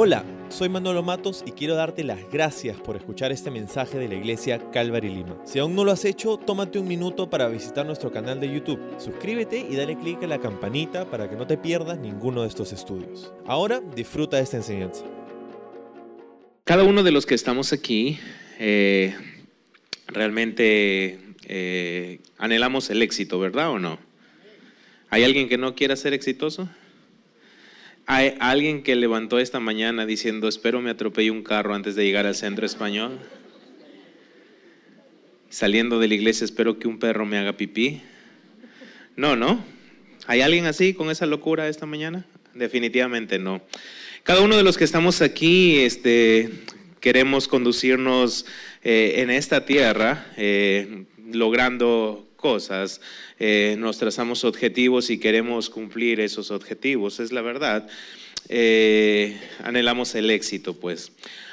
Hola, soy Manolo Matos y quiero darte las gracias por escuchar este mensaje de la iglesia Calvary Lima. Si aún no lo has hecho, tómate un minuto para visitar nuestro canal de YouTube. Suscríbete y dale clic a la campanita para que no te pierdas ninguno de estos estudios. Ahora disfruta de esta enseñanza. Cada uno de los que estamos aquí eh, realmente eh, anhelamos el éxito, ¿verdad o no? ¿Hay alguien que no quiera ser exitoso? Hay alguien que levantó esta mañana diciendo, espero me atropelle un carro antes de llegar al centro español. Saliendo de la iglesia, espero que un perro me haga pipí. No, no. ¿Hay alguien así con esa locura esta mañana? Definitivamente no. Cada uno de los que estamos aquí, este, queremos conducirnos eh, en esta tierra, eh, logrando cosas, eh, nos trazamos objetivos y queremos cumplir esos objetivos, es la verdad. Eh, anhelamos el éxito, pues.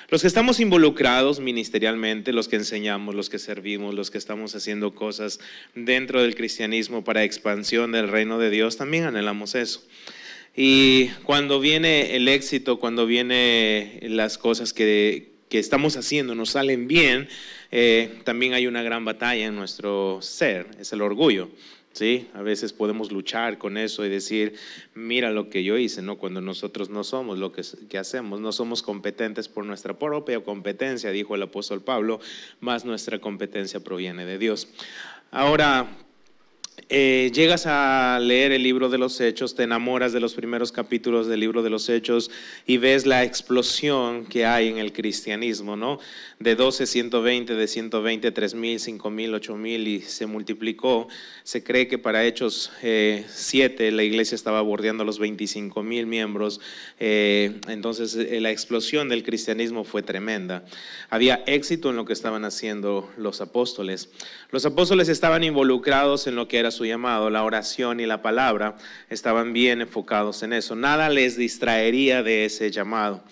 Los que estamos involucrados ministerialmente, los que enseñamos, los que servimos, los que estamos haciendo cosas dentro del cristianismo para expansión del reino de Dios, también anhelamos eso. Y cuando viene el éxito, cuando vienen las cosas que, que estamos haciendo nos salen bien, eh, también hay una gran batalla en nuestro ser, es el orgullo. ¿sí? A veces podemos luchar con eso y decir, mira lo que yo hice, ¿no? Cuando nosotros no somos lo que, que, hacemos, no somos competentes por nuestra propia competencia, dijo el apóstol Pablo, más nuestra competencia proviene de Dios. Ahora, eh, llegas a leer el libro de los Hechos, te enamoras de los primeros capítulos del libro de los Hechos y ves la explosión que hay en el cristianismo, ¿no? De 12, 120, de 120, 3.000, 5.000, 8.000 y se multiplicó. Se cree que para Hechos 7 eh, la iglesia estaba bordeando los 25.000 miembros. Eh, entonces la explosión del cristianismo fue tremenda. Había éxito en lo que estaban haciendo los apóstoles. Los apóstoles estaban involucrados en lo que era su llamado, la oración y la palabra, estaban bien enfocados en eso. Nada les distraería de ese llamado.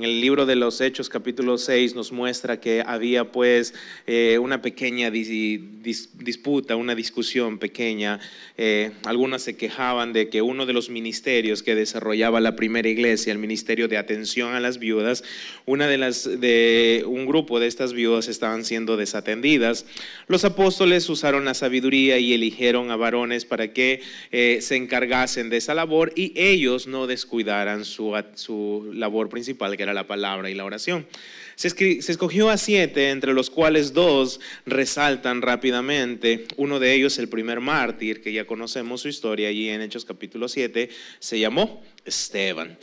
En el libro de los Hechos capítulo 6 nos muestra que había pues eh, una pequeña disputa, una discusión pequeña. Eh, algunas se quejaban de que uno de los ministerios que desarrollaba la primera iglesia, el ministerio de atención a las viudas, una de las de un grupo de estas viudas estaban siendo desatendidas. Los apóstoles usaron la sabiduría y eligieron a varones para que eh, se encargasen de esa labor y ellos no descuidaran su, su labor principal, que era la palabra y la oración. Se, escogió a siete, entre los cuales dos resaltan rápidamente. Uno de ellos, el primer mártir, que ya conocemos su historia allí en Hechos capítulo 7, se llamó Esteban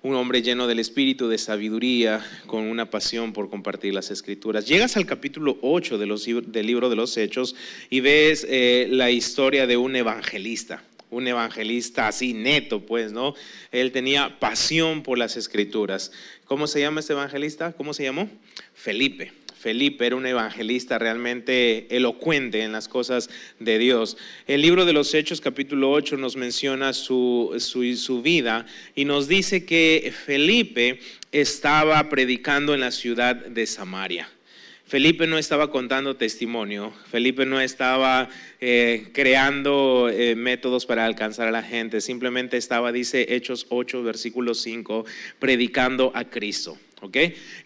un hombre lleno del espíritu de sabiduría, con una pasión por compartir las escrituras. Llegas al capítulo 8 de los, del libro de los Hechos y ves eh, la historia de un evangelista un evangelista así neto, pues, ¿no? Él tenía pasión por las escrituras. ¿Cómo se llama este evangelista? ¿Cómo se llamó? Felipe. Felipe era un evangelista realmente elocuente en las cosas de Dios. El libro de los Hechos capítulo 8 nos menciona su, su vida y nos dice que Felipe estaba predicando en la ciudad de Samaria. Felipe no estaba contando testimonio, Felipe no estaba eh, creando eh, métodos para alcanzar a la gente, simplemente estaba, dice Hechos 8, versículo 5, predicando a Cristo. ¿ok?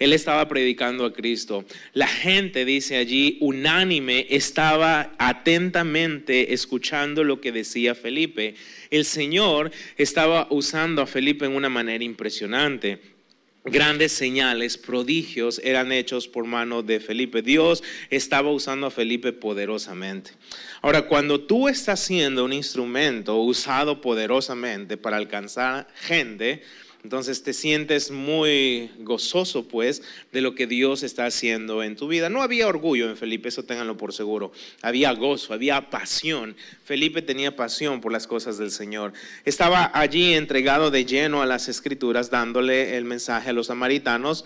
Él estaba predicando a Cristo. La gente, dice allí, unánime, estaba atentamente escuchando lo que decía Felipe. El Señor estaba usando a Felipe en una manera impresionante grandes señales, prodigios eran hechos por mano de Felipe. Dios estaba usando a Felipe poderosamente. Ahora, cuando tú estás siendo un instrumento usado poderosamente para alcanzar gente, entonces te sientes muy gozoso pues de lo que Dios está haciendo en tu vida. No había orgullo en Felipe, eso ténganlo por seguro. Había gozo, había pasión. Felipe tenía pasión por las cosas del Señor. Estaba allí entregado de lleno a las escrituras, dándole el mensaje a los samaritanos.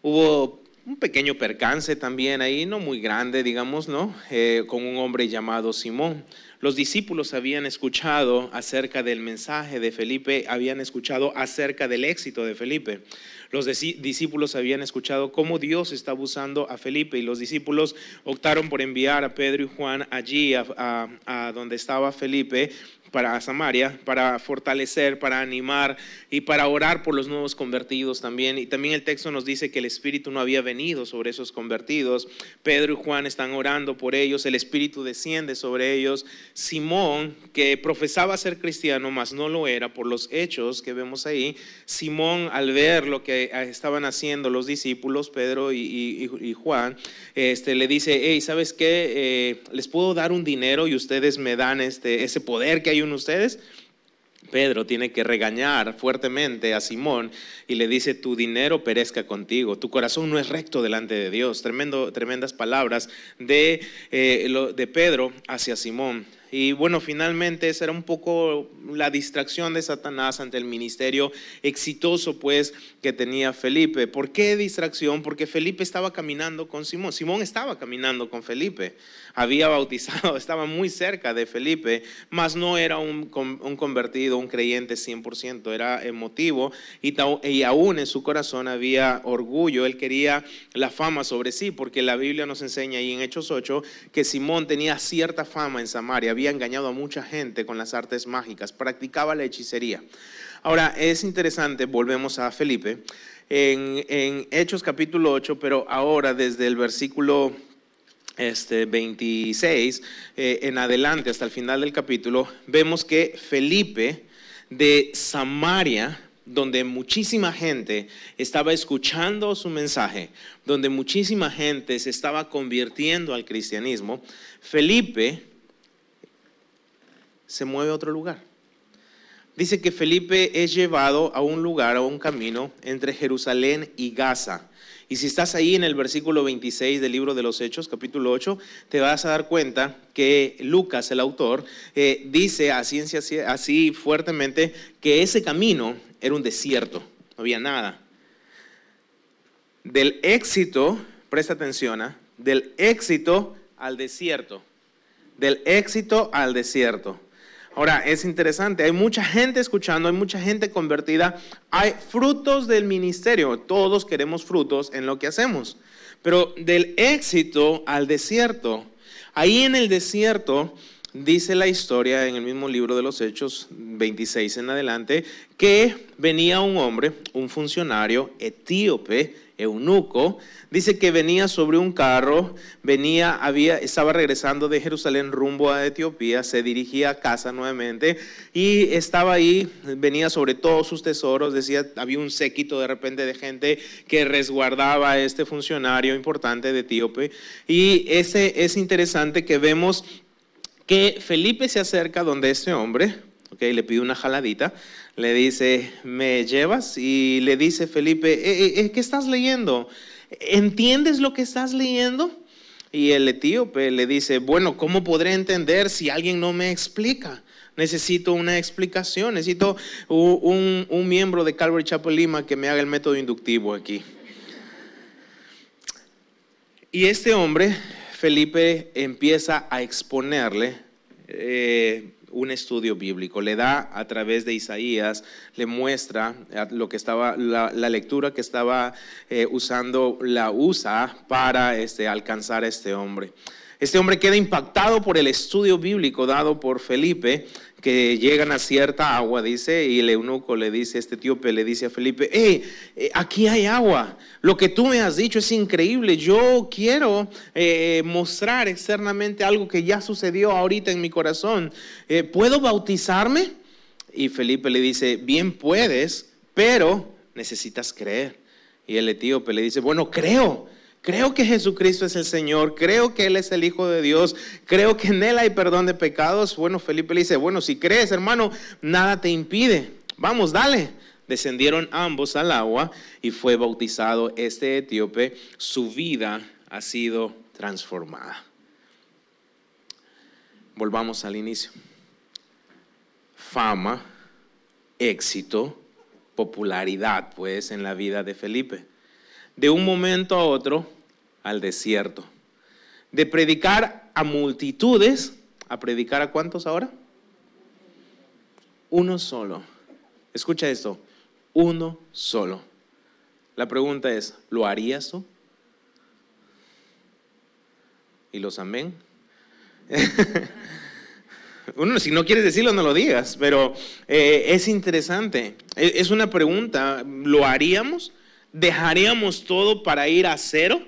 Hubo un pequeño percance también ahí, no muy grande, digamos, ¿no? Eh, con un hombre llamado Simón. Los discípulos habían escuchado acerca del mensaje de Felipe, habían escuchado acerca del éxito de Felipe. Los discípulos habían escuchado cómo Dios está abusando a Felipe y los discípulos optaron por enviar a Pedro y Juan allí a, donde estaba Felipe para Samaria, para fortalecer, para animar y para orar por los nuevos convertidos también. Y también el texto nos dice que el Espíritu no había venido sobre esos convertidos. Pedro y Juan están orando por ellos, el Espíritu desciende sobre ellos. Simón, que profesaba ser cristiano, mas no lo era por los hechos que vemos ahí, Simón al ver lo que estaban haciendo los discípulos, Pedro y, Juan, este, le dice, hey, ¿sabes qué? Eh, ¿Les puedo dar un dinero y ustedes me dan este, ese poder que hay ustedes? Pedro tiene que regañar fuertemente a Simón y le dice, tu dinero perezca contigo, tu corazón no es recto delante de Dios. Tremendo, tremendas palabras de, eh, de Pedro hacia Simón. Y bueno, finalmente esa era un poco la distracción de Satanás ante el ministerio exitoso pues que tenía Felipe. ¿Por qué distracción? Porque Felipe estaba caminando con Simón. Simón estaba caminando con Felipe. Había bautizado, estaba muy cerca de Felipe, mas no era un, convertido, un creyente 100%, era emotivo y, aún en su corazón había orgullo. Él quería la fama sobre sí, porque la Biblia nos enseña ahí en Hechos 8 que Simón tenía cierta fama en Samaria había engañado a mucha gente con las artes mágicas, practicaba la hechicería. Ahora, es interesante, volvemos a Felipe, en, Hechos capítulo 8, pero ahora desde el versículo este, 26 eh, en adelante hasta el final del capítulo, vemos que Felipe de Samaria, donde muchísima gente estaba escuchando su mensaje, donde muchísima gente se estaba convirtiendo al cristianismo, Felipe se mueve a otro lugar. Dice que Felipe es llevado a un lugar, a un camino entre Jerusalén y Gaza. Y si estás ahí en el versículo 26 del libro de los Hechos, capítulo 8, te vas a dar cuenta que Lucas, el autor, eh, dice a ciencia así fuertemente que ese camino era un desierto, no había nada. Del éxito, presta atención, ¿ah? del éxito al desierto, del éxito al desierto. Ahora, es interesante, hay mucha gente escuchando, hay mucha gente convertida, hay frutos del ministerio, todos queremos frutos en lo que hacemos, pero del éxito al desierto, ahí en el desierto dice la historia en el mismo libro de los Hechos 26 en adelante, que venía un hombre, un funcionario etíope, eunuco, dice que venía sobre un carro, venía, había, estaba regresando de Jerusalén rumbo a Etiopía, se dirigía a casa nuevamente y estaba ahí, venía sobre todos sus tesoros, decía, había un séquito de repente de gente que resguardaba a este funcionario importante de Etíope y ese es interesante que vemos que Felipe se acerca donde este hombre, okay, le pide una jaladita, le dice, ¿me llevas? Y le dice Felipe, eh, eh, eh, ¿qué estás leyendo? ¿entiendes lo que estás leyendo? Y el etíope le dice, bueno, ¿cómo podré entender si alguien no me explica? Necesito una explicación, necesito un, miembro de Calvary Chapel Lima que me haga el método inductivo aquí. Y este hombre, Felipe, empieza a exponerle un estudio bíblico, le da a través de Isaías, le muestra eh, lo que estaba, la, lectura que estaba eh, usando, la usa para este, alcanzar a este hombre. Este hombre queda impactado por el estudio bíblico dado por Felipe que llegan a cierta agua, dice, y el eunuco le dice, este etíope le dice a Felipe, hey, eh, aquí hay agua, lo que tú me has dicho es increíble, yo quiero eh, mostrar externamente algo que ya sucedió ahorita en mi corazón, eh, ¿puedo bautizarme? Y Felipe le dice, bien puedes, pero necesitas creer. Y el etíope le dice, bueno, creo Creo que Jesucristo es el Señor, creo que Él es el Hijo de Dios, creo que en Él hay perdón de pecados. Bueno, Felipe le dice, bueno, si crees, hermano, nada te impide. Vamos, dale. Descendieron ambos al agua y fue bautizado este etíope. Su vida ha sido transformada. Volvamos al inicio. Fama, éxito, popularidad, pues, en la vida de Felipe de un momento a otro al desierto. De predicar a multitudes, a predicar a cuántos ahora? Uno solo. Escucha esto, uno solo. La pregunta es, ¿lo harías tú? ¿Y los amén? Uno, si no quieres decirlo, no lo digas, pero eh, es interesante. E, es una pregunta, ¿lo haríamos? ¿Dejaríamos todo para ir a cero?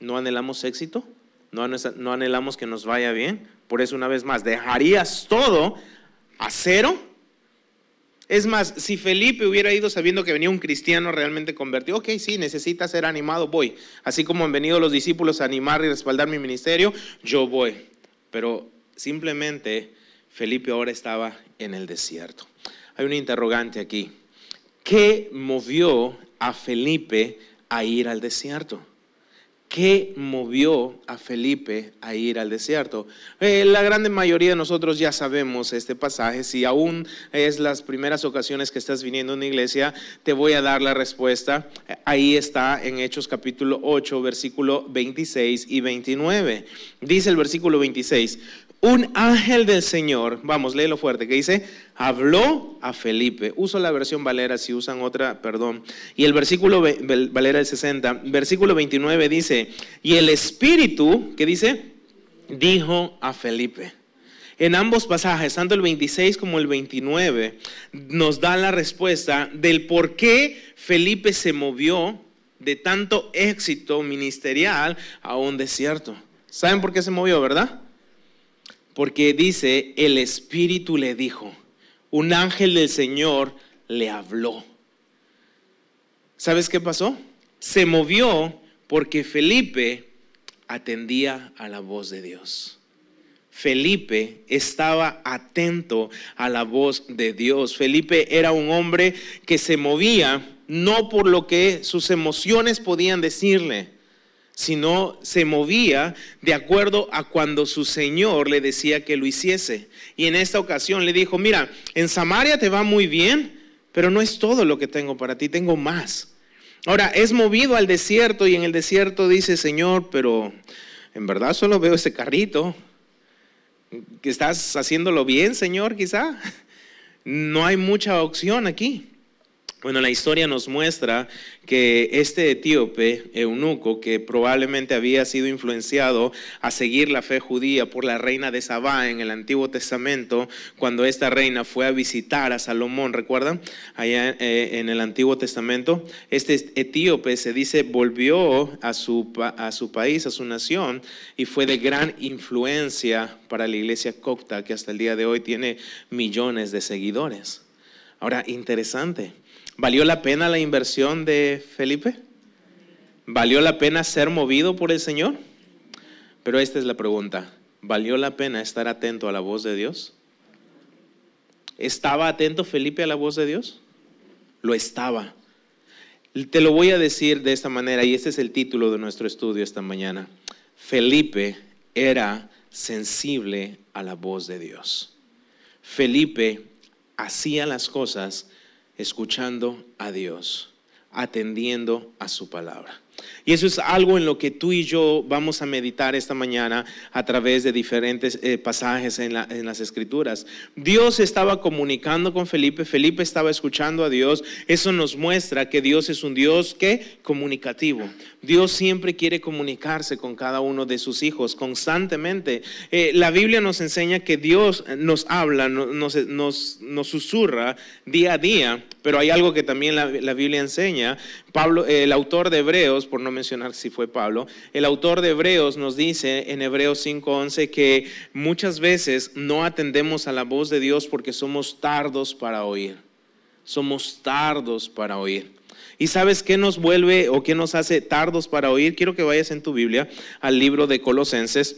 ¿No anhelamos éxito? ¿No anhelamos que nos vaya bien? Por eso una vez más, ¿dejarías todo a cero? Es más, si Felipe hubiera ido sabiendo que venía un cristiano realmente convertido, ok, sí, necesita ser animado, voy. Así como han venido los discípulos a animar y respaldar mi ministerio, yo voy. Pero simplemente Felipe ahora estaba en el desierto. Hay un interrogante aquí. ¿Qué movió a Felipe a ir al desierto? ¿Qué movió a Felipe a ir al desierto? Eh, la gran mayoría de nosotros ya sabemos este pasaje. Si aún es las primeras ocasiones que estás viniendo a una iglesia, te voy a dar la respuesta. Ahí está en Hechos capítulo 8, versículo 26 y 29. Dice el versículo 26, un ángel del Señor, vamos, léelo fuerte, que dice, habló a Felipe. Uso la versión Valera, si usan otra, perdón. Y el versículo Valera del 60, versículo 29 dice, y el Espíritu, ¿qué dice? Dijo a Felipe. En ambos pasajes, tanto el 26 como el 29, nos da la respuesta del por qué Felipe se movió de tanto éxito ministerial a un desierto. ¿Saben por qué se movió, verdad? Porque dice, el Espíritu le dijo, un ángel del Señor le habló. ¿Sabes qué pasó? Se movió porque Felipe atendía a la voz de Dios. Felipe estaba atento a la voz de Dios. Felipe era un hombre que se movía no por lo que sus emociones podían decirle, sino se movía de acuerdo a cuando su Señor le decía que lo hiciese. Y en esta ocasión le dijo, mira, en Samaria te va muy bien, pero no es todo lo que tengo para ti, tengo más. Ahora, es movido al desierto y en el desierto dice, Señor, pero en verdad solo veo ese carrito. ¿Estás haciéndolo bien, Señor, quizá? No hay mucha opción aquí. Bueno, la historia nos muestra que este etíope, eunuco, que probablemente había sido influenciado a seguir la fe judía por la reina de Sabá en el Antiguo Testamento, cuando esta reina fue a visitar a Salomón, ¿recuerdan? Allá eh, en el Antiguo Testamento, este etíope se dice volvió a su, a su país, a su nación, y fue de gran influencia para la iglesia copta, que hasta el día de hoy tiene millones de seguidores. Ahora, interesante. ¿Valió la pena la inversión de Felipe? ¿Valió la pena ser movido por el Señor? Pero esta es la pregunta. ¿Valió la pena estar atento a la voz de Dios? ¿Estaba atento Felipe a la voz de Dios? Lo estaba. Te lo voy a decir de esta manera y este es el título de nuestro estudio esta mañana. Felipe era sensible a la voz de Dios. Felipe hacía las cosas escuchando a Dios, atendiendo a su palabra. Y eso es algo en lo que tú y yo vamos a meditar esta mañana a través de diferentes eh, pasajes en, en, las escrituras. Dios estaba comunicando con Felipe, Felipe estaba escuchando a Dios. Eso nos muestra que Dios es un Dios que comunicativo. Dios siempre quiere comunicarse con cada uno de sus hijos constantemente. Eh, la Biblia nos enseña que Dios nos habla, nos, susurra día a día, pero hay algo que también la, la Biblia enseña. Pablo, el autor de Hebreos, por no mencionar si fue Pablo, el autor de Hebreos nos dice en Hebreos 5:11 que muchas veces no atendemos a la voz de Dios porque somos tardos para oír. Somos tardos para oír. ¿Y sabes qué nos vuelve o qué nos hace tardos para oír? Quiero que vayas en tu Biblia al libro de Colosenses,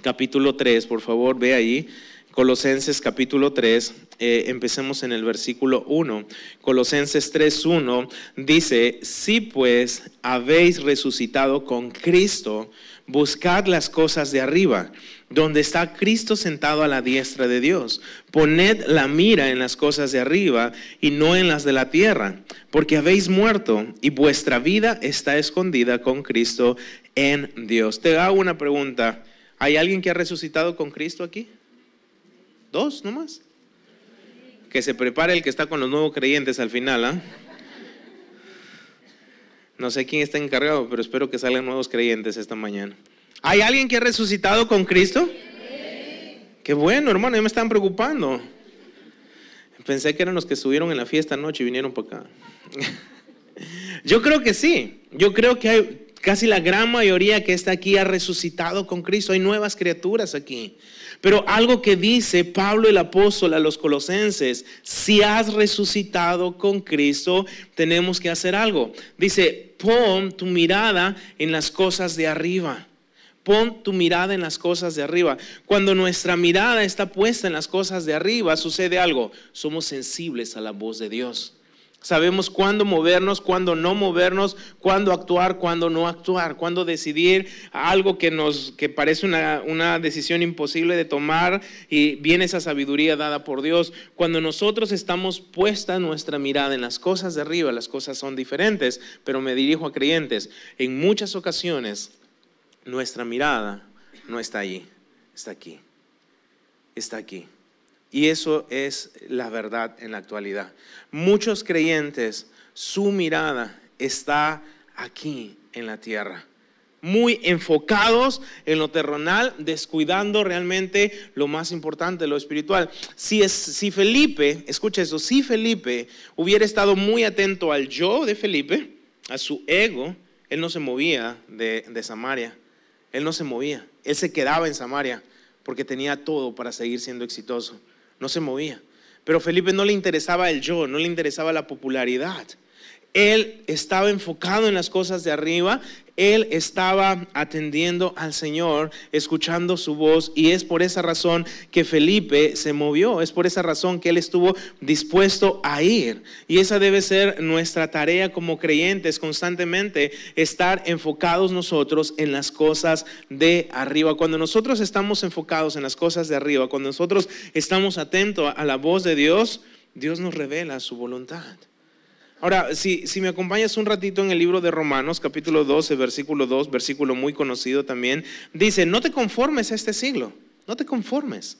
capítulo 3, por favor, ve ahí. Colosenses capítulo 3, eh, empecemos en el versículo 1. Colosenses 3.1 dice, si pues habéis resucitado con Cristo, buscad las cosas de arriba donde está Cristo sentado a la diestra de Dios. Poned la mira en las cosas de arriba y no en las de la tierra, porque habéis muerto y vuestra vida está escondida con Cristo en Dios. Te hago una pregunta. ¿Hay alguien que ha resucitado con Cristo aquí? ¿Dos nomás? Que se prepare el que está con los nuevos creyentes al final. ¿ah? No sé quién está encargado, pero espero que salgan nuevos creyentes esta mañana. ¿Hay alguien que ha resucitado con Cristo? Qué bueno, hermano, ya me están preocupando. Pensé que eran los que subieron en la fiesta anoche y vinieron para acá. Yo creo que sí. Yo creo que hay casi la gran mayoría que está aquí ha resucitado con Cristo. Hay nuevas criaturas aquí. Pero algo que dice Pablo el apóstol a los colosenses, si has resucitado con Cristo, tenemos que hacer algo. Dice, pon tu mirada en las cosas de arriba. Pon tu mirada en las cosas de arriba. Cuando nuestra mirada está puesta en las cosas de arriba, sucede algo. Somos sensibles a la voz de Dios. Sabemos cuándo movernos, cuándo no movernos, cuándo actuar, cuándo no actuar, cuándo decidir algo que nos que parece una, una, decisión imposible de tomar y viene esa sabiduría dada por Dios. Cuando nosotros estamos puesta nuestra mirada en las cosas de arriba, las cosas son diferentes, pero me dirijo a creyentes. En muchas ocasiones nuestra mirada no está allí, está aquí, está aquí. Y eso es la verdad en la actualidad. Muchos creyentes, su mirada está aquí en la tierra. Muy enfocados en lo terrenal, descuidando realmente lo más importante, lo espiritual. Si, es, si Felipe, escucha eso, si Felipe hubiera estado muy atento al yo de Felipe, a su ego, él no se movía de, de Samaria. Él no se movía. Él se quedaba en Samaria porque tenía todo para seguir siendo exitoso no se movía. Pero Felipe no le interesaba el yo, no le interesaba la popularidad. Él estaba enfocado en las cosas de arriba, él estaba atendiendo al Señor, escuchando su voz, y es por esa razón que Felipe se movió, es por esa razón que él estuvo dispuesto a ir. Y esa debe ser nuestra tarea como creyentes, constantemente estar enfocados nosotros en las cosas de arriba. Cuando nosotros estamos enfocados en las cosas de arriba, cuando nosotros estamos atentos a la voz de Dios, Dios nos revela su voluntad. Ahora, si, me acompañas un ratito en el libro de Romanos, capítulo 12, versículo 2, versículo muy conocido también, dice, no te conformes a este siglo, no te conformes,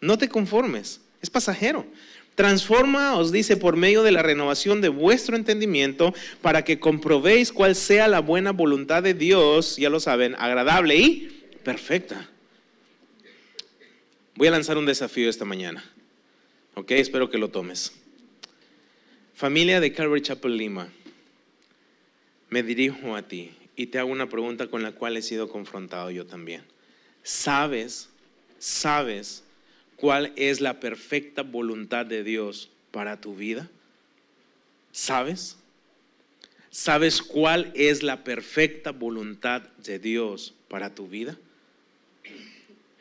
no te conformes, es pasajero. Transforma, os dice, por medio de la renovación de vuestro entendimiento, para que comprobéis cuál sea la buena voluntad de Dios, ya lo saben, agradable y perfecta. Voy a lanzar un desafío esta mañana, ¿ok? Espero que lo tomes. Familia de Calvary Chapel Lima, me dirijo a ti y te hago una pregunta con la cual he sido confrontado yo también. ¿Sabes, sabes cuál es la perfecta voluntad de Dios para tu vida? ¿Sabes? ¿Sabes cuál es la perfecta voluntad de Dios para tu vida?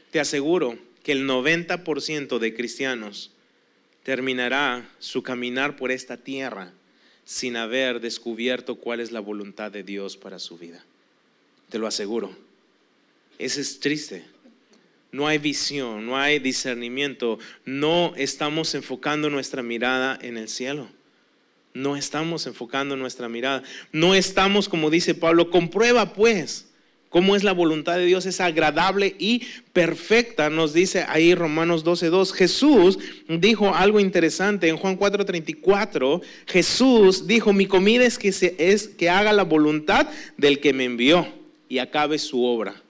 Te aseguro que el 90% de cristianos terminará su caminar por esta tierra sin haber descubierto cuál es la voluntad de Dios para su vida. Te lo aseguro. Eso es triste. No hay visión, no hay discernimiento, no estamos enfocando nuestra mirada en el cielo. No estamos enfocando nuestra mirada. No estamos, como dice Pablo, comprueba pues cómo es la voluntad de Dios, es agradable y perfecta, nos dice ahí Romanos 12.2. Jesús dijo algo interesante en Juan 4.34. Jesús dijo, mi comida es que, se, es que haga la voluntad del que me envió y acabe su obra.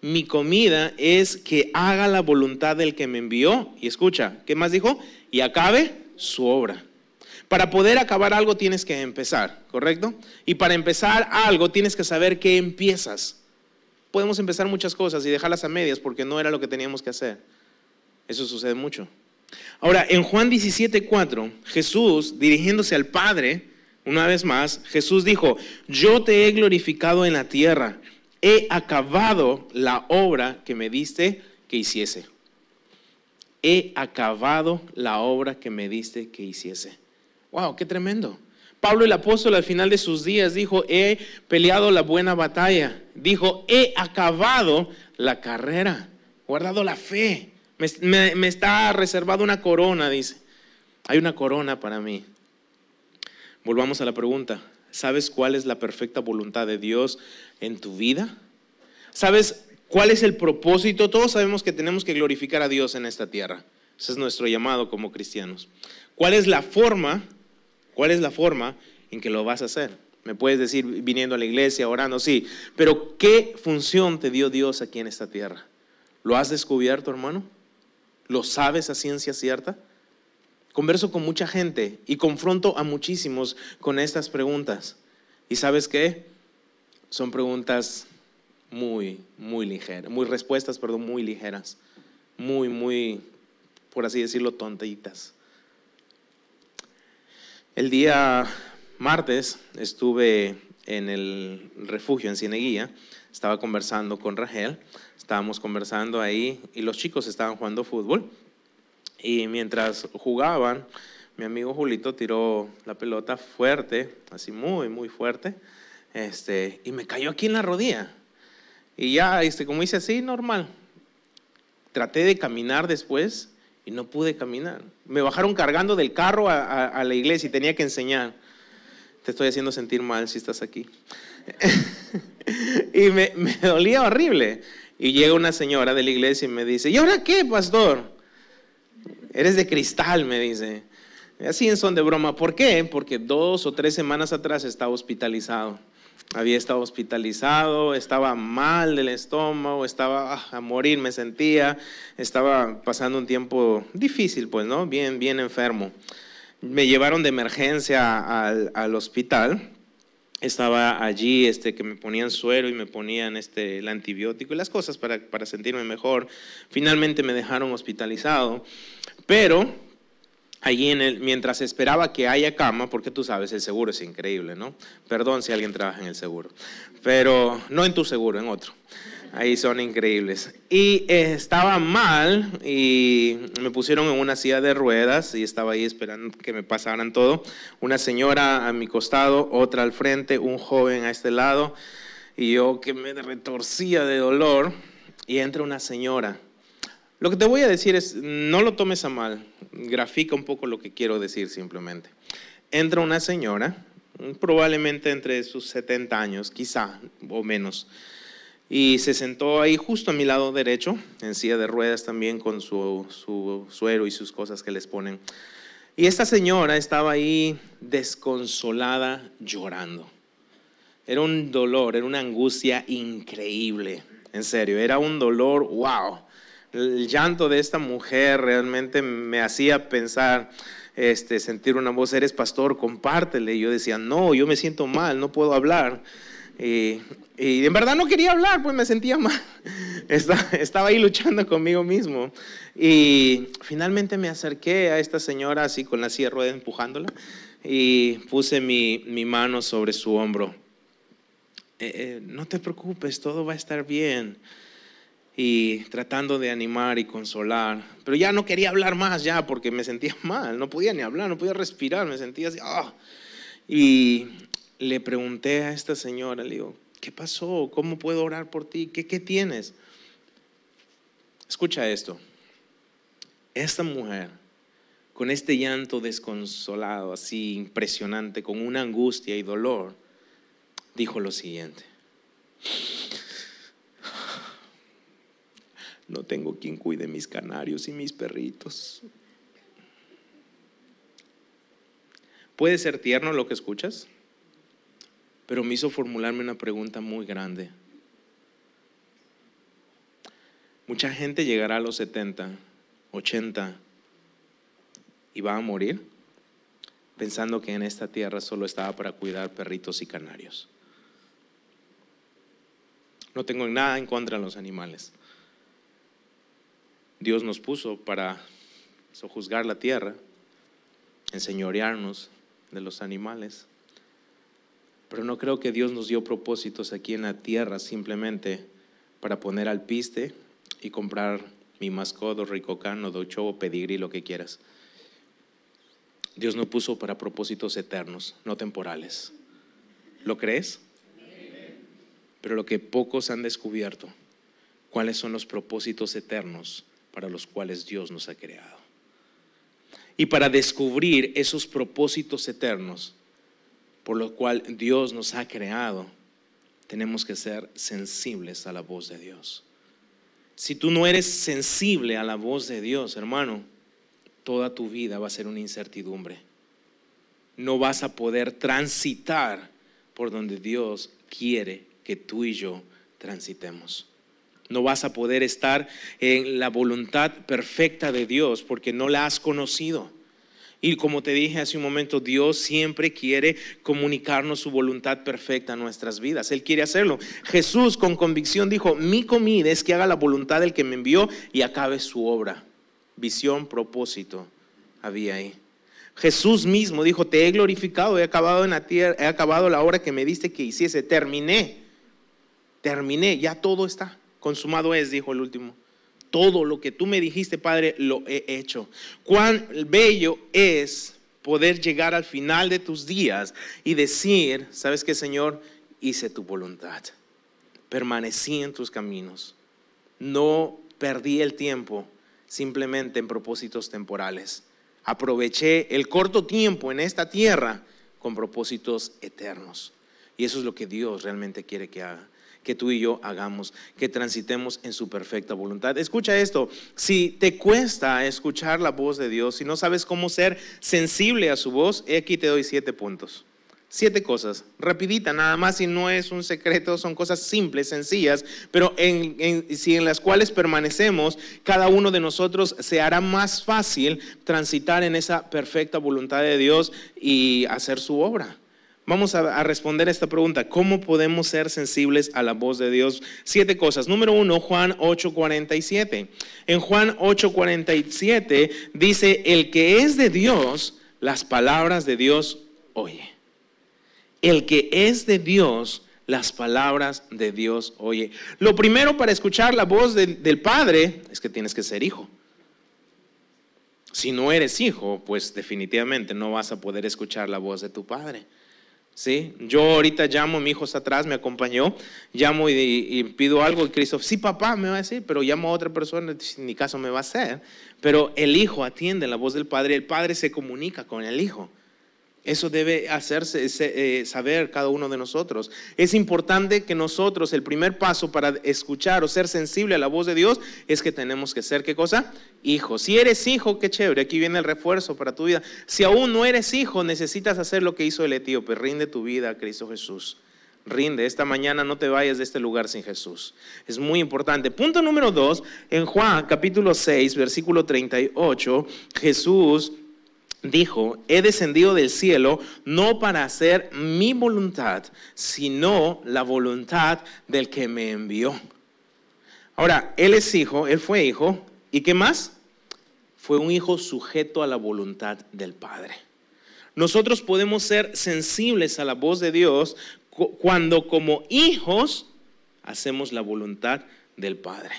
Mi comida es que haga la voluntad del que me envió. Y escucha, ¿qué más dijo? Y acabe su obra. Para poder acabar algo tienes que empezar, ¿correcto? Y para empezar algo tienes que saber qué empiezas. Podemos empezar muchas cosas y dejarlas a medias porque no era lo que teníamos que hacer. Eso sucede mucho. Ahora, en Juan 17:4, Jesús, dirigiéndose al Padre, una vez más, Jesús dijo, yo te he glorificado en la tierra, he acabado la obra que me diste que hiciese. He acabado la obra que me diste que hiciese. Wow, qué tremendo. Pablo el apóstol al final de sus días dijo, he peleado la buena batalla. Dijo, he acabado la carrera, guardado la fe. Me, está reservado una corona, dice. Hay una corona para mí. Volvamos a la pregunta. ¿Sabes cuál es la perfecta voluntad de Dios en tu vida? ¿Sabes cuál es el propósito? Todos sabemos que tenemos que glorificar a Dios en esta tierra. Ese es nuestro llamado como cristianos. ¿Cuál es la forma ¿Cuál es la forma en que lo vas a hacer? Me puedes decir viniendo a la iglesia, orando, sí. Pero ¿qué función te dio Dios aquí en esta tierra? ¿Lo has descubierto, hermano? ¿Lo sabes a ciencia cierta? Converso con mucha gente y confronto a muchísimos con estas preguntas. ¿Y sabes qué? Son preguntas muy, muy ligeras, muy respuestas, perdón, muy ligeras, muy, muy, por así decirlo, tontitas. El día martes estuve en el refugio en Cieneguía, estaba conversando con Rachel, estábamos conversando ahí y los chicos estaban jugando fútbol y mientras jugaban, mi amigo Julito tiró la pelota fuerte, así muy, muy fuerte, este, y me cayó aquí en la rodilla. Y ya, este, como hice así, normal. Traté de caminar después y no pude caminar. Me bajaron cargando del carro a, la iglesia y tenía que enseñar. Te estoy haciendo sentir mal si estás aquí. y me, dolía horrible. Y llega una señora de la iglesia y me dice, ¿y ahora qué, pastor? Eres de cristal, me dice. Así en son de broma. ¿Por qué? Porque dos o tres semanas atrás estaba hospitalizado había estado hospitalizado, estaba mal del estómago, estaba ah, a morir, me sentía, estaba pasando un tiempo difícil, pues, ¿no? Bien, bien enfermo. Me llevaron de emergencia al, hospital. Estaba allí, este, que me ponían suero y me ponían este, el antibiótico y las cosas para, para sentirme mejor. Finalmente me dejaron hospitalizado, pero allí en el, mientras esperaba que haya cama, porque tú sabes, el seguro es increíble, ¿no? Perdón si alguien trabaja en el seguro, pero no en tu seguro, en otro. Ahí son increíbles. Y eh, estaba mal y me pusieron en una silla de ruedas y estaba ahí esperando que me pasaran todo. Una señora a mi costado, otra al frente, un joven a este lado y yo que me retorcía de dolor y entra una señora lo que te voy a decir es, no lo tomes a mal, grafica un poco lo que quiero decir simplemente. Entra una señora, probablemente entre sus 70 años, quizá, o menos, y se sentó ahí justo a mi lado derecho, en silla de ruedas también con su, su suero y sus cosas que les ponen. Y esta señora estaba ahí desconsolada, llorando. Era un dolor, era una angustia increíble, en serio, era un dolor, wow el llanto de esta mujer realmente me hacía pensar, este, sentir una voz, eres pastor, compártele. Y yo decía, no, yo me siento mal, no puedo hablar. Y, en verdad no quería hablar, pues me sentía mal. Estaba, ahí luchando conmigo mismo. Y finalmente me acerqué a esta señora así con la silla de empujándola y puse mi, mano sobre su hombro. Eh, eh, no te preocupes, todo va a estar bien y tratando de animar y consolar. Pero ya no quería hablar más ya porque me sentía mal, no podía ni hablar, no podía respirar, me sentía así. ¡ah! Y le pregunté a esta señora, le digo, ¿qué pasó? ¿Cómo puedo orar por ti? ¿Qué, qué tienes? Escucha esto. Esta mujer, con este llanto desconsolado, así impresionante, con una angustia y dolor, dijo lo siguiente. No tengo quien cuide mis canarios y mis perritos. Puede ser tierno lo que escuchas, pero me hizo formularme una pregunta muy grande. Mucha gente llegará a los 70, 80 y va a morir pensando que en esta tierra solo estaba para cuidar perritos y canarios. No tengo nada en contra de los animales. Dios nos puso para sojuzgar la tierra, enseñorearnos de los animales. Pero no creo que Dios nos dio propósitos aquí en la tierra simplemente para poner al piste y comprar mi mascodo, ricocano, docho, pedigrí, lo que quieras. Dios nos puso para propósitos eternos, no temporales. ¿Lo crees? Pero lo que pocos han descubierto, cuáles son los propósitos eternos para los cuales Dios nos ha creado. Y para descubrir esos propósitos eternos por los cuales Dios nos ha creado, tenemos que ser sensibles a la voz de Dios. Si tú no eres sensible a la voz de Dios, hermano, toda tu vida va a ser una incertidumbre. No vas a poder transitar por donde Dios quiere que tú y yo transitemos. No vas a poder estar en la voluntad perfecta de Dios porque no la has conocido. Y como te dije hace un momento, Dios siempre quiere comunicarnos su voluntad perfecta a nuestras vidas. Él quiere hacerlo. Jesús con convicción dijo, mi comida es que haga la voluntad del que me envió y acabe su obra. Visión, propósito había ahí. Jesús mismo dijo, te he glorificado, he acabado en la tierra, he acabado la obra que me diste que hiciese, terminé, terminé, ya todo está, consumado es, dijo el último todo lo que tú me dijiste, Padre, lo he hecho. Cuán bello es poder llegar al final de tus días y decir, ¿sabes qué, Señor? Hice tu voluntad. Permanecí en tus caminos. No perdí el tiempo simplemente en propósitos temporales. Aproveché el corto tiempo en esta tierra con propósitos eternos. Y eso es lo que Dios realmente quiere que haga que tú y yo hagamos, que transitemos en su perfecta voluntad. Escucha esto, si te cuesta escuchar la voz de Dios, si no sabes cómo ser sensible a su voz, aquí te doy siete puntos. Siete cosas, rapidita, nada más, y no es un secreto, son cosas simples, sencillas, pero si en las cuales permanecemos, cada uno de nosotros se hará más fácil transitar en esa perfecta voluntad de Dios y hacer su obra. Vamos a, responder a esta pregunta. ¿Cómo podemos ser sensibles a la voz de Dios? Siete cosas. Número uno, Juan 8:47. En Juan 8:47 dice, el que es de Dios, las palabras de Dios oye. El que es de Dios, las palabras de Dios oye. Lo primero para escuchar la voz del Padre es que tienes que ser hijo. Si no eres hijo, pues definitivamente no vas a poder escuchar la voz de tu Padre. ¿Sí? Yo ahorita llamo, mi hijo está atrás, me acompañó, llamo y, pido algo y Cristo, sí papá, me va a decir, pero llamo a otra persona, ni caso me va a hacer. Pero el hijo atiende la voz del padre, el padre se comunica con el hijo. Eso debe hacerse eh, saber cada uno de nosotros. Es importante que nosotros, el primer paso para escuchar o ser sensible a la voz de Dios es que tenemos que ser, ¿qué cosa? Hijo. Si eres hijo, qué chévere, aquí viene el refuerzo para tu vida. Si aún no eres hijo, necesitas hacer lo que hizo el etíope, rinde tu vida a Cristo Jesús. Rinde, esta mañana no te vayas de este lugar sin Jesús. Es muy importante. Punto número dos, en Juan capítulo 6, versículo 38, Jesús dijo, he descendido del cielo no para hacer mi voluntad, sino la voluntad del que me envió. Ahora, él es hijo, él fue hijo, ¿y qué más? Fue un hijo sujeto a la voluntad del Padre. Nosotros podemos ser sensibles a la voz de Dios cuando como hijos hacemos la voluntad del Padre.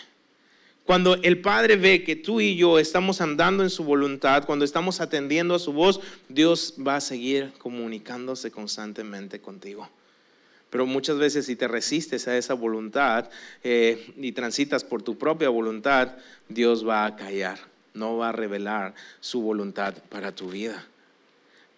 Cuando el Padre ve que tú y yo estamos andando en su voluntad, cuando estamos atendiendo a su voz, Dios va a seguir comunicándose constantemente contigo. Pero muchas veces si te resistes a esa voluntad eh, y transitas por tu propia voluntad, Dios va a callar, no va a revelar su voluntad para tu vida.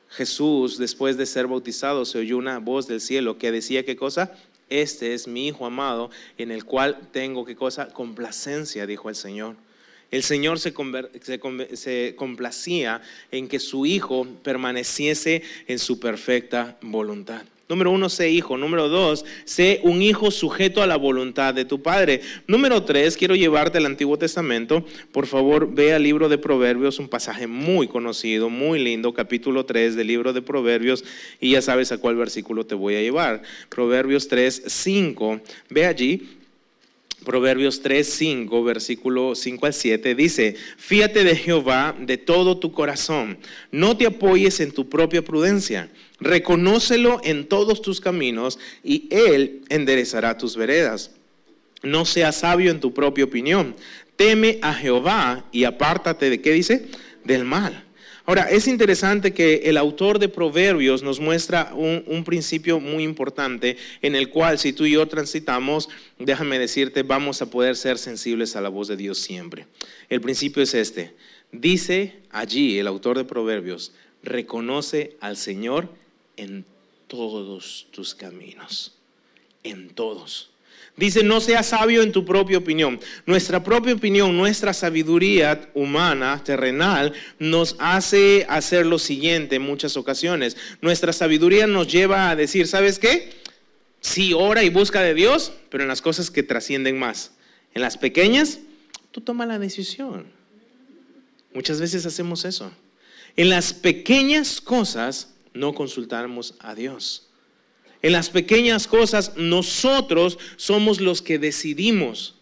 Jesús, después de ser bautizado, se oyó una voz del cielo que decía qué cosa? Este es mi Hijo amado, en el cual tengo, ¿qué cosa? Complacencia, dijo el Señor. El Señor se, se, complacía en que su Hijo permaneciese en su perfecta voluntad. Número uno, sé hijo. Número dos, sé un hijo sujeto a la voluntad de tu padre. Número tres, quiero llevarte al Antiguo Testamento. Por favor, ve al libro de Proverbios, un pasaje muy conocido, muy lindo, capítulo 3 del libro de Proverbios, y ya sabes a cuál versículo te voy a llevar. Proverbios 3, 5. Ve allí. Proverbios 3, 5, versículo 5 al 7, dice, fíate de Jehová de todo tu corazón, no te apoyes en tu propia prudencia Reconócelo en todos tus caminos y Él enderezará tus veredas. No seas sabio en tu propia opinión. Teme a Jehová y apártate de qué dice? Del mal. Ahora, es interesante que el autor de Proverbios nos muestra un, un, principio muy importante en el cual si tú y yo transitamos, déjame decirte, vamos a poder ser sensibles a la voz de Dios siempre. El principio es este. Dice allí el autor de Proverbios, reconoce al Señor en todos tus caminos, en todos. Dice, no seas sabio en tu propia opinión. Nuestra propia opinión, nuestra sabiduría humana, terrenal, nos hace hacer lo siguiente en muchas ocasiones. Nuestra sabiduría nos lleva a decir, ¿sabes qué? Sí, ora y busca de Dios, pero en las cosas que trascienden más. En las pequeñas, tú toma la decisión. Muchas veces hacemos eso. En las pequeñas cosas no consultamos a Dios. En las pequeñas cosas nosotros somos los que decidimos,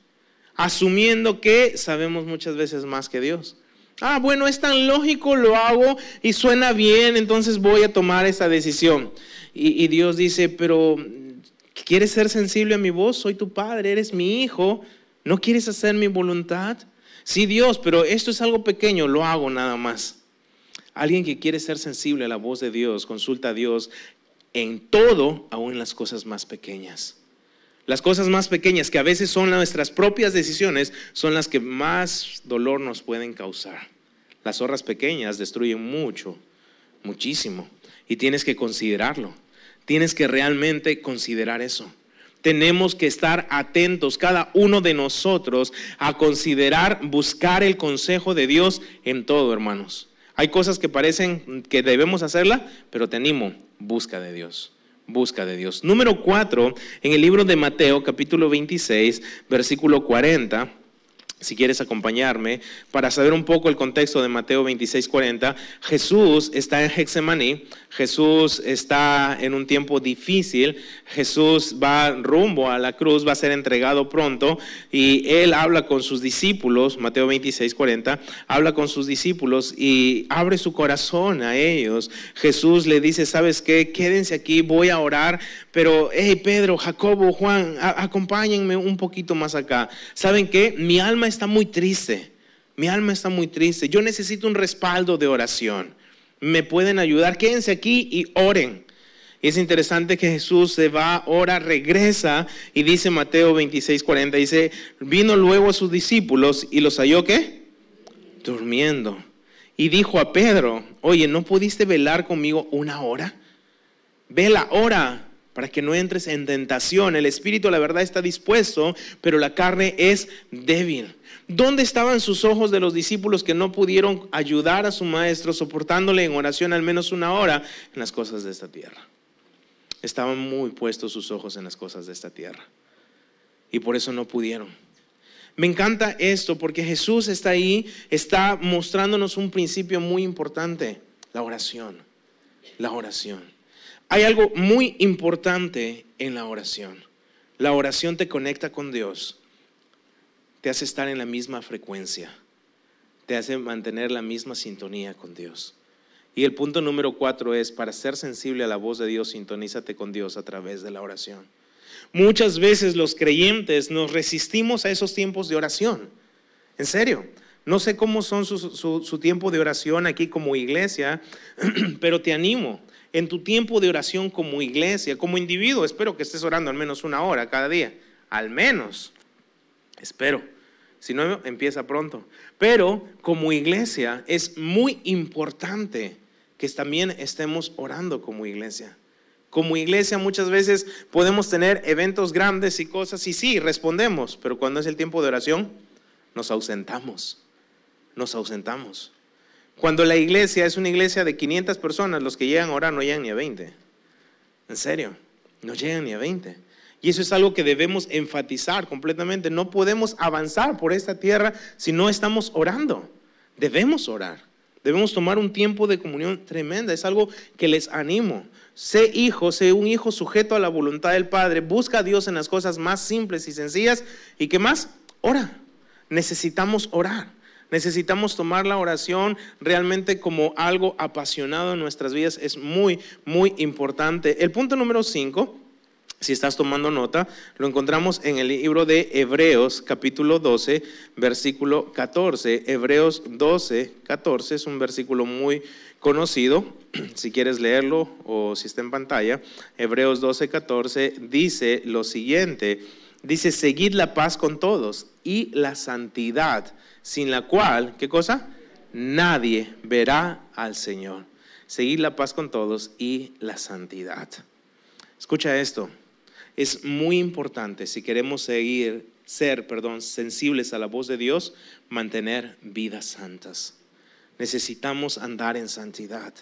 asumiendo que sabemos muchas veces más que Dios. Ah, bueno, es tan lógico, lo hago y suena bien, entonces voy a tomar esa decisión. Y, Dios dice, pero ¿quieres ser sensible a mi voz? Soy tu padre, eres mi hijo, ¿no quieres hacer mi voluntad? Sí, Dios, pero esto es algo pequeño, lo hago nada más. Alguien que quiere ser sensible a la voz de Dios, consulta a Dios, en todo, aún en las cosas más pequeñas. Las cosas más pequeñas, que a veces son nuestras propias decisiones, son las que más dolor nos pueden causar. Las zorras pequeñas destruyen mucho, muchísimo. Y tienes que considerarlo. Tienes que realmente considerar eso. Tenemos que estar atentos, cada uno de nosotros, a considerar, buscar el consejo de Dios en todo, hermanos. Hay cosas que parecen que debemos hacerla, pero te animo, busca de Dios. Busca de Dios. Número cuatro, en el libro de Mateo, capítulo 26, versículo 40 si quieres acompañarme, para saber un poco el contexto de Mateo 26, 40, Jesús está en Hexemaní, Jesús está en un tiempo difícil, Jesús va rumbo a la cruz, va a ser entregado pronto y él habla con sus discípulos, Mateo 26, 40, habla con sus discípulos y abre su corazón a ellos. Jesús le dice, ¿sabes qué? Quédense aquí, voy a orar, pero, hey Pedro, Jacobo, Juan, acompáñenme un poquito más acá. ¿Saben qué? Mi alma está muy triste. Mi alma está muy triste. Yo necesito un respaldo de oración. ¿Me pueden ayudar? Quédense aquí y oren. Y es interesante que Jesús se va, ora, regresa y dice Mateo 26, 40, dice, vino luego a sus discípulos y los halló qué? Durmiendo. Y dijo a Pedro, oye, ¿no pudiste velar conmigo una hora? Vela, ora, para que no entres en tentación. El espíritu, la verdad, está dispuesto, pero la carne es débil. ¿Dónde estaban sus ojos de los discípulos que no pudieron ayudar a su maestro soportándole en oración al menos una hora en las cosas de esta tierra? Estaban muy puestos sus ojos en las cosas de esta tierra. Y por eso no pudieron. Me encanta esto porque Jesús está ahí, está mostrándonos un principio muy importante, la oración. La oración. Hay algo muy importante en la oración. La oración te conecta con Dios, te hace estar en la misma frecuencia, te hace mantener la misma sintonía con Dios. Y el punto número cuatro es, para ser sensible a la voz de Dios, sintonízate con Dios a través de la oración. Muchas veces los creyentes nos resistimos a esos tiempos de oración. En serio, no sé cómo son su, su tiempo de oración aquí como iglesia, pero te animo en tu tiempo de oración como iglesia, como individuo. Espero que estés orando al menos una hora cada día. Al menos. Espero. Si no, empieza pronto. Pero como iglesia es muy importante que también estemos orando como iglesia. Como iglesia muchas veces podemos tener eventos grandes y cosas y sí, respondemos, pero cuando es el tiempo de oración, nos ausentamos. Nos ausentamos. Cuando la iglesia es una iglesia de 500 personas, los que llegan a orar no llegan ni a 20. En serio, no llegan ni a 20. Y eso es algo que debemos enfatizar completamente. No podemos avanzar por esta tierra si no estamos orando. Debemos orar. Debemos tomar un tiempo de comunión tremenda. Es algo que les animo. Sé hijo, sé un hijo sujeto a la voluntad del Padre. Busca a Dios en las cosas más simples y sencillas. ¿Y qué más? Ora. Necesitamos orar. Necesitamos tomar la oración realmente como algo apasionado en nuestras vidas. Es muy, muy importante. El punto número 5, si estás tomando nota, lo encontramos en el libro de Hebreos capítulo 12, versículo 14. Hebreos 12, 14 es un versículo muy conocido, si quieres leerlo o si está en pantalla. Hebreos 12, 14 dice lo siguiente. Dice, seguid la paz con todos y la santidad sin la cual, ¿qué cosa? Nadie verá al Señor. Seguir la paz con todos y la santidad. Escucha esto. Es muy importante si queremos seguir, ser, perdón, sensibles a la voz de Dios, mantener vidas santas. Necesitamos andar en santidad.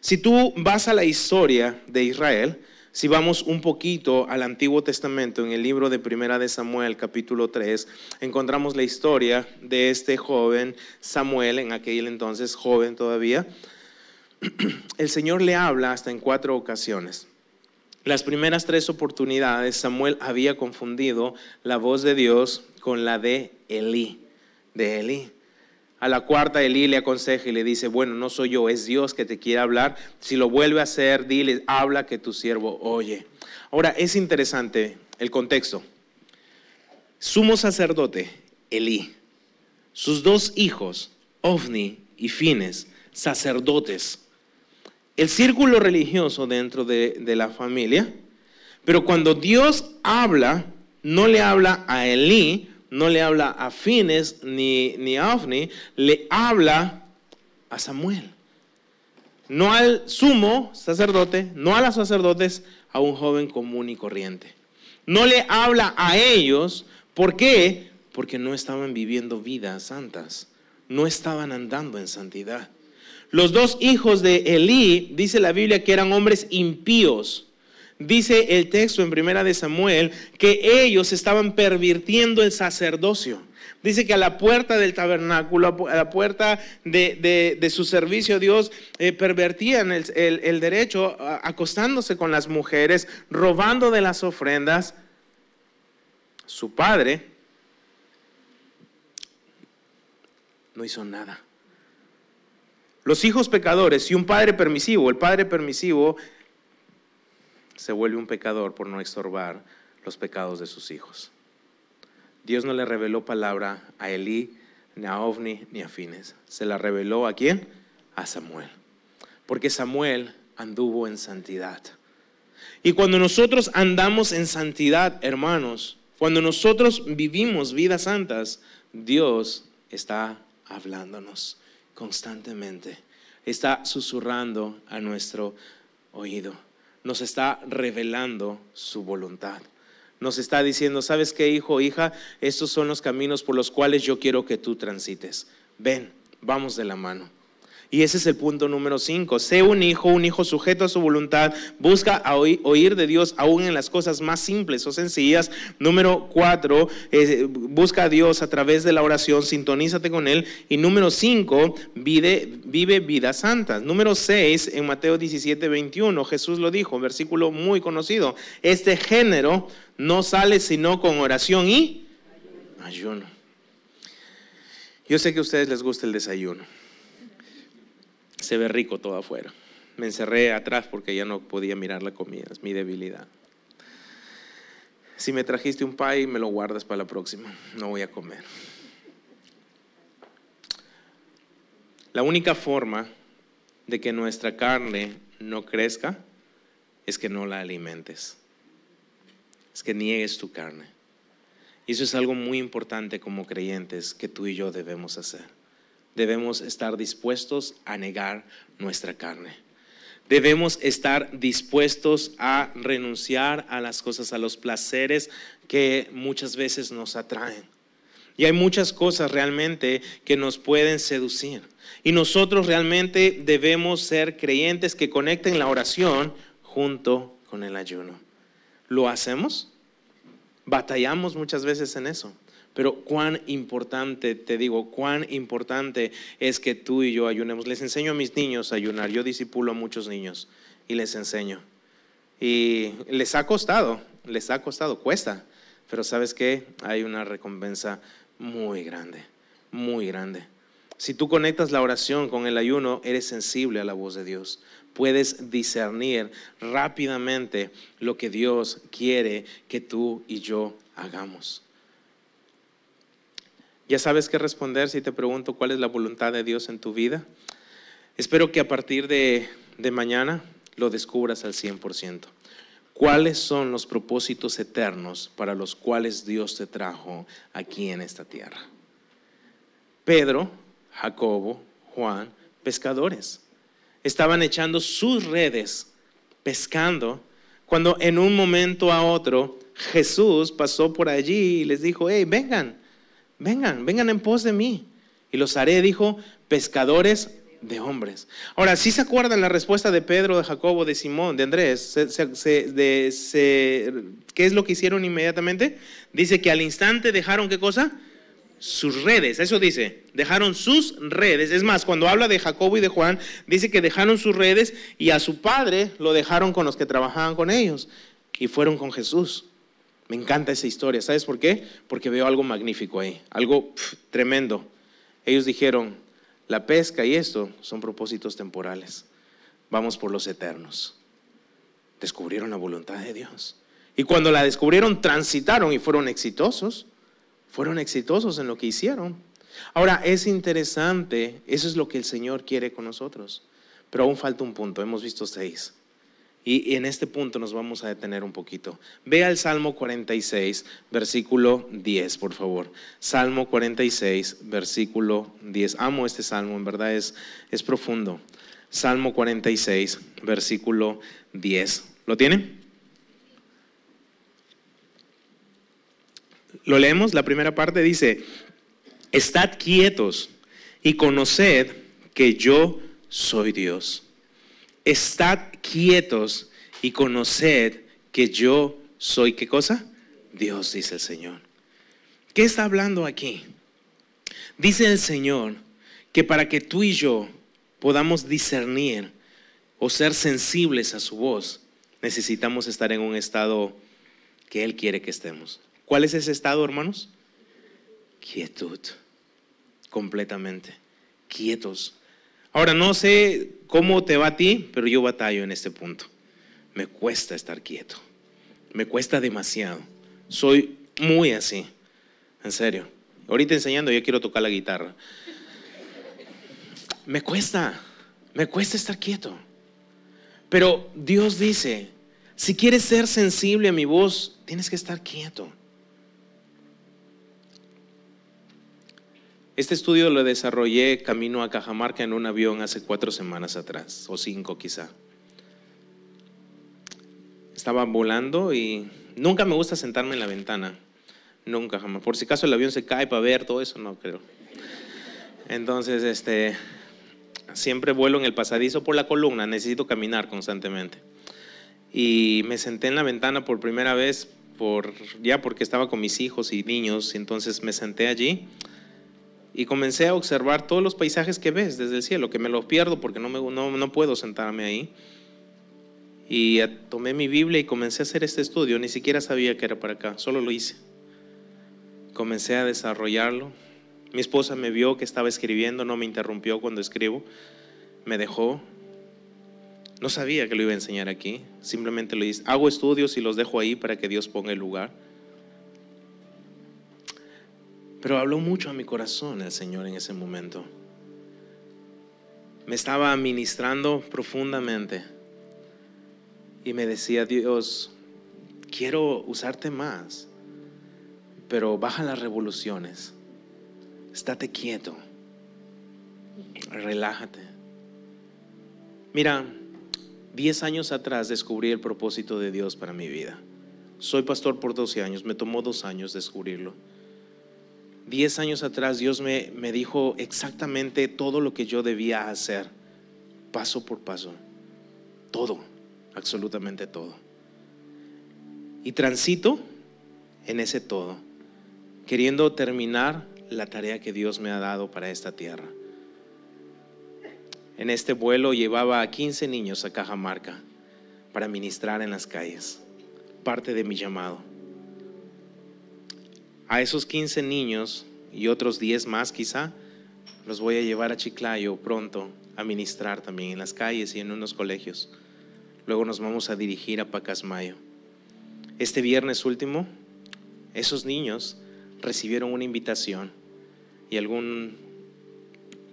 Si tú vas a la historia de Israel, si vamos un poquito al Antiguo Testamento, en el libro de Primera de Samuel, capítulo 3, encontramos la historia de este joven Samuel, en aquel entonces joven todavía. El Señor le habla hasta en cuatro ocasiones. Las primeras tres oportunidades, Samuel había confundido la voz de Dios con la de Elí, de Elí. A la cuarta Elí le aconseja y le dice, bueno, no soy yo, es Dios que te quiere hablar. Si lo vuelve a hacer, dile, habla que tu siervo oye. Ahora, es interesante el contexto. Sumo sacerdote, Elí, sus dos hijos, Ofni y Fines, sacerdotes. El círculo religioso dentro de, la familia, pero cuando Dios habla, no le habla a Elí, no le habla a Fines ni, ni a Ofni, le habla a Samuel. No al sumo sacerdote, no a los sacerdotes, a un joven común y corriente. No le habla a ellos, ¿por qué? Porque no estaban viviendo vidas santas, no estaban andando en santidad. Los dos hijos de Elí, dice la Biblia, que eran hombres impíos dice el texto en Primera de Samuel que ellos estaban pervirtiendo el sacerdocio. Dice que a la puerta del tabernáculo, a la puerta de, su servicio a Dios, eh, pervertían el, derecho, acostándose con las mujeres, robando de las ofrendas. Su padre no hizo nada. Los hijos pecadores y un padre permisivo, el padre permisivo se vuelve un pecador por no estorbar los pecados de sus hijos. Dios no le reveló palabra a Elí, ni a Ovni, ni a Fines. Se la reveló a quién? A Samuel. Porque Samuel anduvo en santidad. Y cuando nosotros andamos en santidad, hermanos, cuando nosotros vivimos vidas santas, Dios está hablándonos constantemente. Está susurrando a nuestro oído nos está revelando su voluntad. Nos está diciendo, ¿sabes qué, hijo, o hija? Estos son los caminos por los cuales yo quiero que tú transites. Ven, vamos de la mano. Y ese es el punto número cinco. Sé un hijo, un hijo sujeto a su voluntad. Busca oír de Dios aún en las cosas más simples o sencillas. Número cuatro, eh, busca a Dios a través de la oración, sintonízate con Él. Y número cinco, vive, vive vidas santas. Número seis, en Mateo 17, 21, Jesús lo dijo, versículo muy conocido. Este género no sale sino con oración y ayuno. Yo sé que a ustedes les gusta el desayuno se ve rico todo afuera. Me encerré atrás porque ya no podía mirar la comida, es mi debilidad. Si me trajiste un pie, me lo guardas para la próxima, no voy a comer. La única forma de que nuestra carne no crezca es que no la alimentes, es que niegues tu carne. Y eso es algo muy importante como creyentes que tú y yo debemos hacer debemos estar dispuestos a negar nuestra carne. Debemos estar dispuestos a renunciar a las cosas, a los placeres que muchas veces nos atraen. Y hay muchas cosas realmente que nos pueden seducir. Y nosotros realmente debemos ser creyentes que conecten la oración junto con el ayuno. ¿Lo hacemos? Batallamos muchas veces en eso. Pero cuán importante, te digo, cuán importante es que tú y yo ayunemos. Les enseño a mis niños a ayunar. Yo disipulo a muchos niños y les enseño. Y les ha costado, les ha costado, cuesta. Pero sabes qué? Hay una recompensa muy grande, muy grande. Si tú conectas la oración con el ayuno, eres sensible a la voz de Dios. Puedes discernir rápidamente lo que Dios quiere que tú y yo hagamos. ¿Ya sabes qué responder si te pregunto cuál es la voluntad de Dios en tu vida? Espero que a partir de, mañana lo descubras al 100%. ¿Cuáles son los propósitos eternos para los cuales Dios te trajo aquí en esta tierra? Pedro, Jacobo, Juan, pescadores. Estaban echando sus redes, pescando, Cuando en un momento a otro Jesús pasó por allí y les dijo, hey, vengan, vengan, vengan en pos de mí. Y los haré, dijo, pescadores de hombres. Ahora, si se acuerdan la respuesta de Pedro, de Jacobo, de Simón, de Andrés? ¿Qué es lo que hicieron inmediatamente? Dice que al instante dejaron qué cosa? Sus redes, eso dice, dejaron sus redes. Es más, cuando habla de Jacobo y de Juan, dice que dejaron sus redes y a su padre lo dejaron con los que trabajaban con ellos y fueron con Jesús. Me encanta esa historia. ¿Sabes por qué? Porque veo algo magnífico ahí, algo tremendo. Ellos dijeron, la pesca y esto son propósitos temporales. Vamos por los eternos. Descubrieron la voluntad de Dios. Y cuando la descubrieron, transitaron y fueron exitosos. Fueron exitosos en lo que hicieron. Ahora, es interesante, eso es lo que el Señor quiere con nosotros. Pero aún falta un punto, hemos visto seis. Y en este punto nos vamos a detener un poquito. Vea el Salmo 46, versículo 10, por favor. Salmo 46, versículo 10. Amo este salmo, en verdad es, es profundo. Salmo 46, versículo 10. ¿Lo tiene? Lo leemos, la primera parte dice, estad quietos y conoced que yo soy Dios estad quietos y conoced que yo soy, ¿qué cosa? Dios, dice el Señor. ¿Qué está hablando aquí? Dice el Señor que para que tú y yo podamos discernir o ser sensibles a su voz, necesitamos estar en un estado que Él quiere que estemos. ¿Cuál es ese estado, hermanos? Quietud, completamente, quietos. Ahora, no sé cómo te va a ti, pero yo batallo en este punto. Me cuesta estar quieto. Me cuesta demasiado. Soy muy así. En serio. Ahorita enseñando, yo quiero tocar la guitarra. Me cuesta. Me cuesta estar quieto. Pero Dios dice, si quieres ser sensible a mi voz, tienes que estar quieto. Este estudio lo desarrollé camino a Cajamarca en un avión hace cuatro semanas atrás, o cinco quizá. Estaba volando y nunca me gusta sentarme en la ventana. Nunca, jamás. Por si acaso el avión se cae para ver todo eso, no creo. Entonces, este, siempre vuelo en el pasadizo por la columna, necesito caminar constantemente. Y me senté en la ventana por primera vez, por, ya porque estaba con mis hijos y niños, entonces me senté allí y comencé a observar todos los paisajes que ves desde el cielo, que me los pierdo porque no, me, no, puedo sentarme ahí. Y tomé mi Biblia y comencé a hacer este estudio, ni siquiera sabía que era para acá, solo lo hice. Comencé a desarrollarlo. Mi esposa me vio que estaba escribiendo, no me interrumpió cuando escribo, me dejó. No sabía que lo iba a enseñar aquí, simplemente lo hice. Hago estudios y los dejo ahí para que Dios ponga el lugar. Pero habló mucho a mi corazón el Señor en ese momento. Me estaba ministrando profundamente y me decía, Dios, quiero usarte más, pero baja las revoluciones, estate quieto, relájate. Mira, diez años atrás descubrí el propósito de Dios para mi vida. Soy pastor por 12 años, me tomó dos años descubrirlo. Diez años atrás Dios me, me dijo exactamente todo lo que yo debía hacer, paso por paso. Todo, absolutamente todo. Y transito en ese todo, queriendo terminar la tarea que Dios me ha dado para esta tierra. En este vuelo llevaba a 15 niños a Cajamarca para ministrar en las calles, parte de mi llamado a esos 15 niños y otros 10 más quizá, los voy a llevar a Chiclayo pronto a ministrar también en las calles y en unos colegios. Luego nos vamos a dirigir a Pacasmayo. Este viernes último, esos niños recibieron una invitación y algún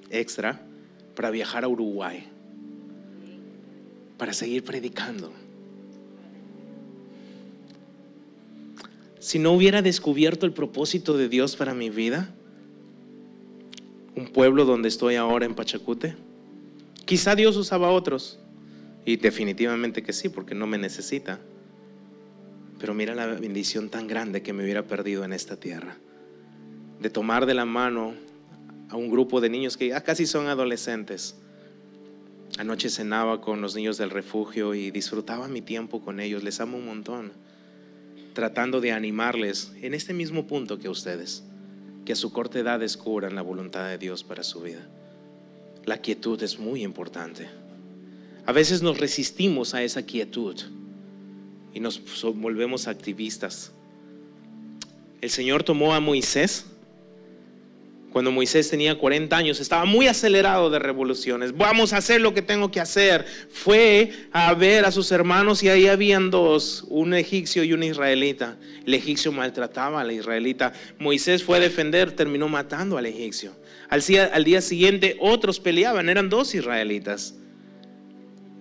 extra para viajar a Uruguay, para seguir predicando. Si no hubiera descubierto el propósito de Dios para mi vida? Un pueblo donde estoy ahora en Pachacute. Quizá Dios usaba otros. Y definitivamente que sí, porque no me necesita. Pero mira la bendición tan grande que me hubiera perdido en esta tierra. De tomar de la mano a un grupo de niños que ya casi son adolescentes. Anoche cenaba con los niños del refugio y disfrutaba mi tiempo con ellos. Les amo un montón. Tratando de animarles en este mismo punto que ustedes. Que a su corta edad descubran la voluntad de Dios para su vida. La quietud es muy importante. A veces nos resistimos a esa quietud y nos volvemos activistas. El Señor tomó a Moisés cuando Moisés tenía 40 años, estaba muy acelerado de revoluciones. Vamos a hacer lo que tengo que hacer. Fue a ver a sus hermanos y ahí habían dos, un egipcio y un israelita. El egipcio maltrataba al israelita. Moisés fue a defender, terminó matando al egipcio. Al al día siguiente otros peleaban, eran dos israelitas.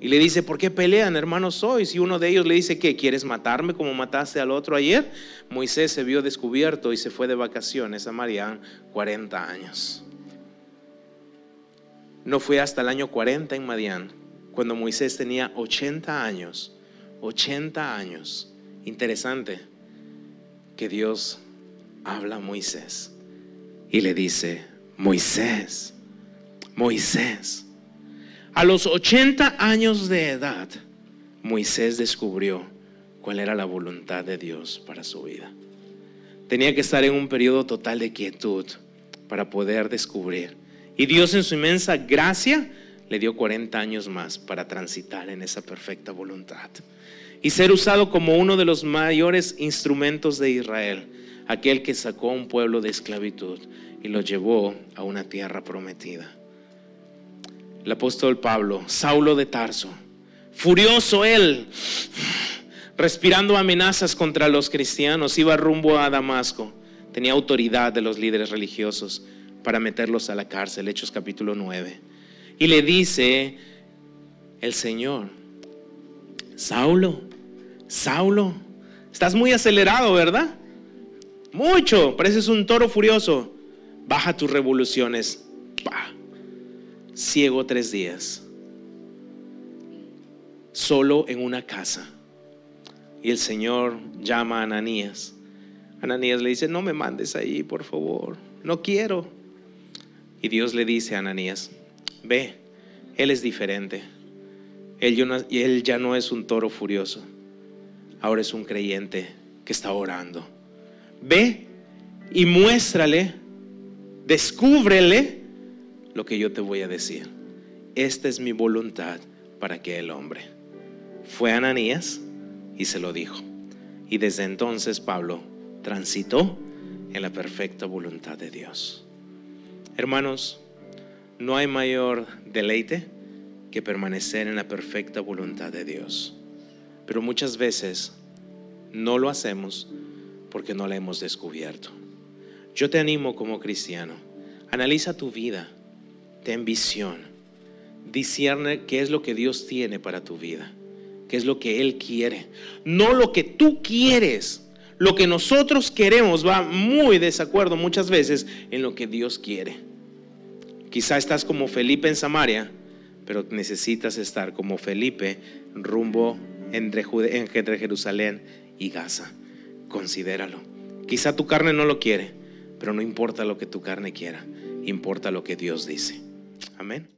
Y le dice, ¿por qué pelean, hermanos, hoy? Si uno de ellos le dice, ¿qué? ¿Quieres matarme como mataste al otro ayer? Moisés se vio descubierto y se fue de vacaciones a Marián 40 años. No fue hasta el año 40 en Madián, cuando Moisés tenía 80 años, 80 años. Interesante que Dios habla a Moisés y le dice, Moisés, Moisés. A los 80 años de edad, Moisés descubrió cuál era la voluntad de Dios para su vida. Tenía que estar en un periodo total de quietud para poder descubrir. Y Dios en su inmensa gracia le dio 40 años más para transitar en esa perfecta voluntad y ser usado como uno de los mayores instrumentos de Israel, aquel que sacó a un pueblo de esclavitud y lo llevó a una tierra prometida el apóstol Pablo, Saulo de Tarso, furioso él, respirando amenazas contra los cristianos, iba rumbo a Damasco. Tenía autoridad de los líderes religiosos para meterlos a la cárcel, Hechos capítulo 9. Y le dice el Señor, Saulo, Saulo, estás muy acelerado, ¿verdad? Mucho, pareces un toro furioso. Baja tus revoluciones. Bah ciego tres días, solo en una casa. Y el Señor llama a Ananías. Ananías le dice, no me mandes ahí, por favor, no quiero. Y Dios le dice a Ananías, ve, Él es diferente. Él, ya no es un toro furioso, ahora es un creyente que está orando. Ve y muéstrale, descúbrele lo que yo te voy a decir. Esta es mi voluntad para que el hombre. Fue Ananías y se lo dijo. Y desde entonces Pablo transitó en la perfecta voluntad de Dios. Hermanos, no hay mayor deleite que permanecer en la perfecta voluntad de Dios. Pero muchas veces no lo hacemos porque no la hemos descubierto. Yo te animo como cristiano, analiza tu vida ten visión, discierne qué es lo que Dios tiene para tu vida, qué es lo que Él quiere, no lo que tú quieres. Lo que nosotros queremos va muy desacuerdo muchas veces en lo que Dios quiere. Quizá estás como Felipe en Samaria, pero necesitas estar como Felipe rumbo entre, entre Jerusalén y Gaza. Considéralo. Quizá tu carne no lo quiere, pero no importa lo que tu carne quiera, importa lo que Dios dice. Amén.